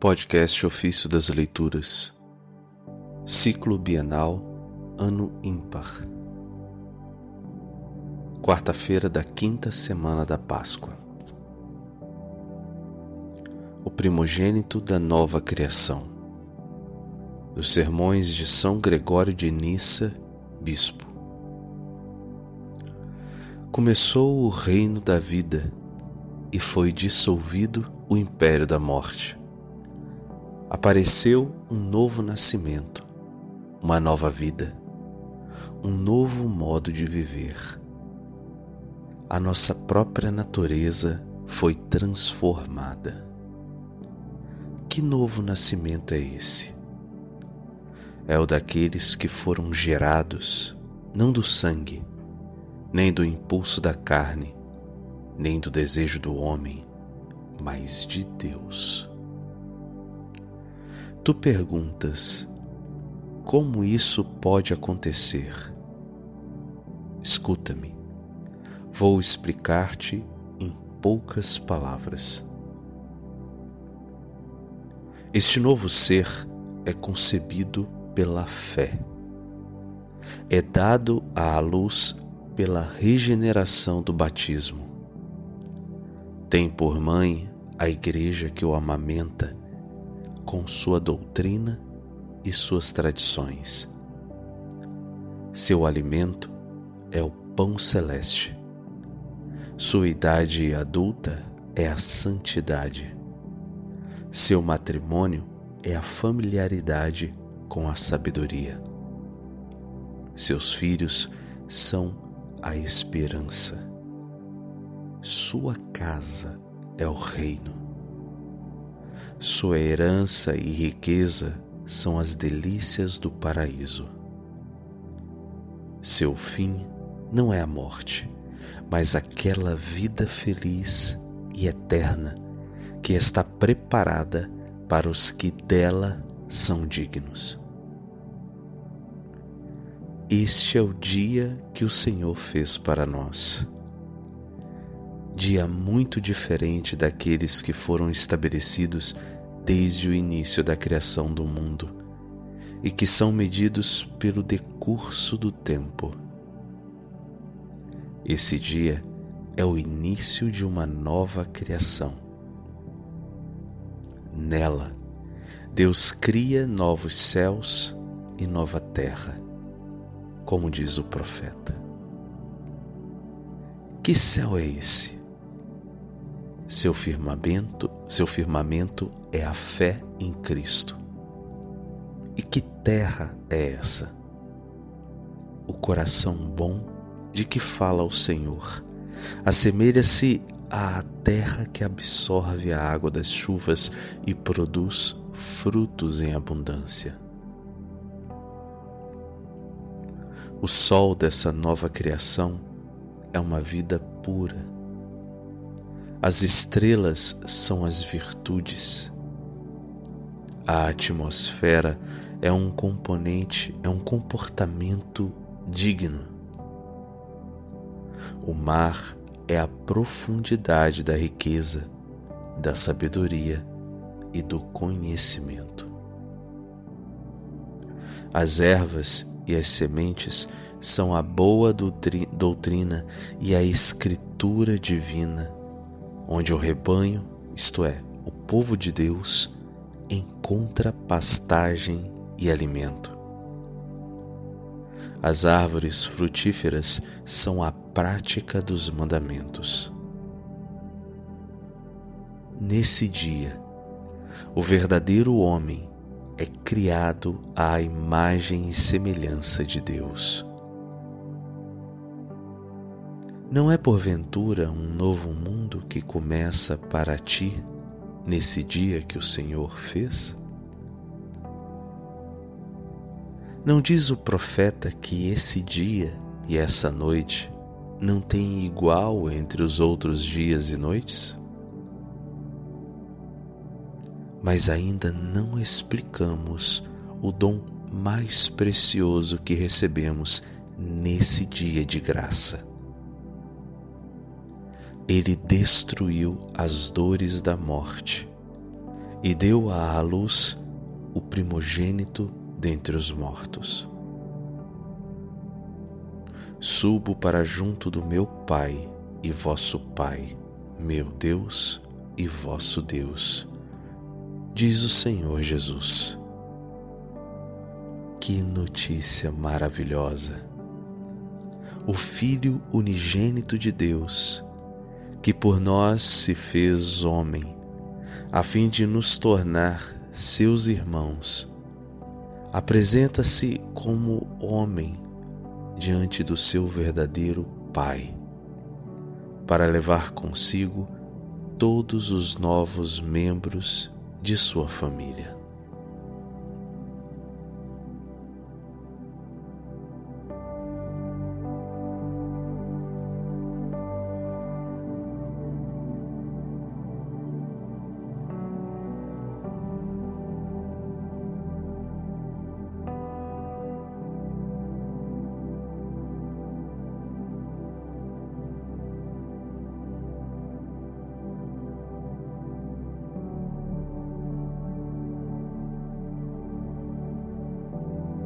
Podcast Ofício das Leituras, Ciclo Bienal, Ano Ímpar, quarta-feira da quinta semana da Páscoa. O primogênito da nova criação, dos sermões de São Gregório de Nissa, Bispo. Começou o reino da vida e foi dissolvido o império da morte. Apareceu um novo nascimento, uma nova vida, um novo modo de viver. A nossa própria natureza foi transformada. Que novo nascimento é esse? É o daqueles que foram gerados não do sangue, nem do impulso da carne, nem do desejo do homem, mas de Deus. Tu perguntas: como isso pode acontecer? Escuta-me, vou explicar-te em poucas palavras. Este novo ser é concebido pela fé. É dado à luz pela regeneração do batismo. Tem por mãe a igreja que o amamenta com sua doutrina e suas tradições. Seu alimento é o pão celeste. Sua idade adulta é a santidade. Seu matrimônio é a familiaridade com a sabedoria. Seus filhos são a esperança. Sua casa é o reino. Sua herança e riqueza são as delícias do paraíso. Seu fim não é a morte, mas aquela vida feliz e eterna que está preparada para os que dela são dignos. Este é o dia que o Senhor fez para nós. Dia muito diferente daqueles que foram estabelecidos desde o início da criação do mundo e que são medidos pelo decurso do tempo. Esse dia é o início de uma nova criação. Nela, Deus cria novos céus e nova terra como diz o profeta. Que céu é esse? Seu firmamento, seu firmamento é a fé em Cristo. E que terra é essa? O coração bom de que fala o Senhor assemelha-se à terra que absorve a água das chuvas e produz frutos em abundância. O sol dessa nova criação é uma vida pura. As estrelas são as virtudes. A atmosfera é um componente, é um comportamento digno. O mar é a profundidade da riqueza, da sabedoria e do conhecimento. As ervas e as sementes são a boa doutrina e a escritura divina, onde o rebanho, isto é, o povo de Deus, encontra pastagem e alimento. As árvores frutíferas são a prática dos mandamentos. Nesse dia, o verdadeiro homem é criado à imagem e semelhança de Deus. Não é porventura um novo mundo que começa para ti nesse dia que o Senhor fez? Não diz o profeta que esse dia e essa noite não tem igual entre os outros dias e noites? mas ainda não explicamos o dom mais precioso que recebemos nesse dia de graça. Ele destruiu as dores da morte e deu à luz o primogênito dentre os mortos. Subo para junto do meu Pai e vosso Pai, meu Deus e vosso Deus, diz o Senhor Jesus. Que notícia maravilhosa! O Filho unigênito de Deus, que por nós se fez homem, a fim de nos tornar seus irmãos, apresenta-se como homem diante do seu verdadeiro Pai, para levar consigo todos os novos membros de sua família.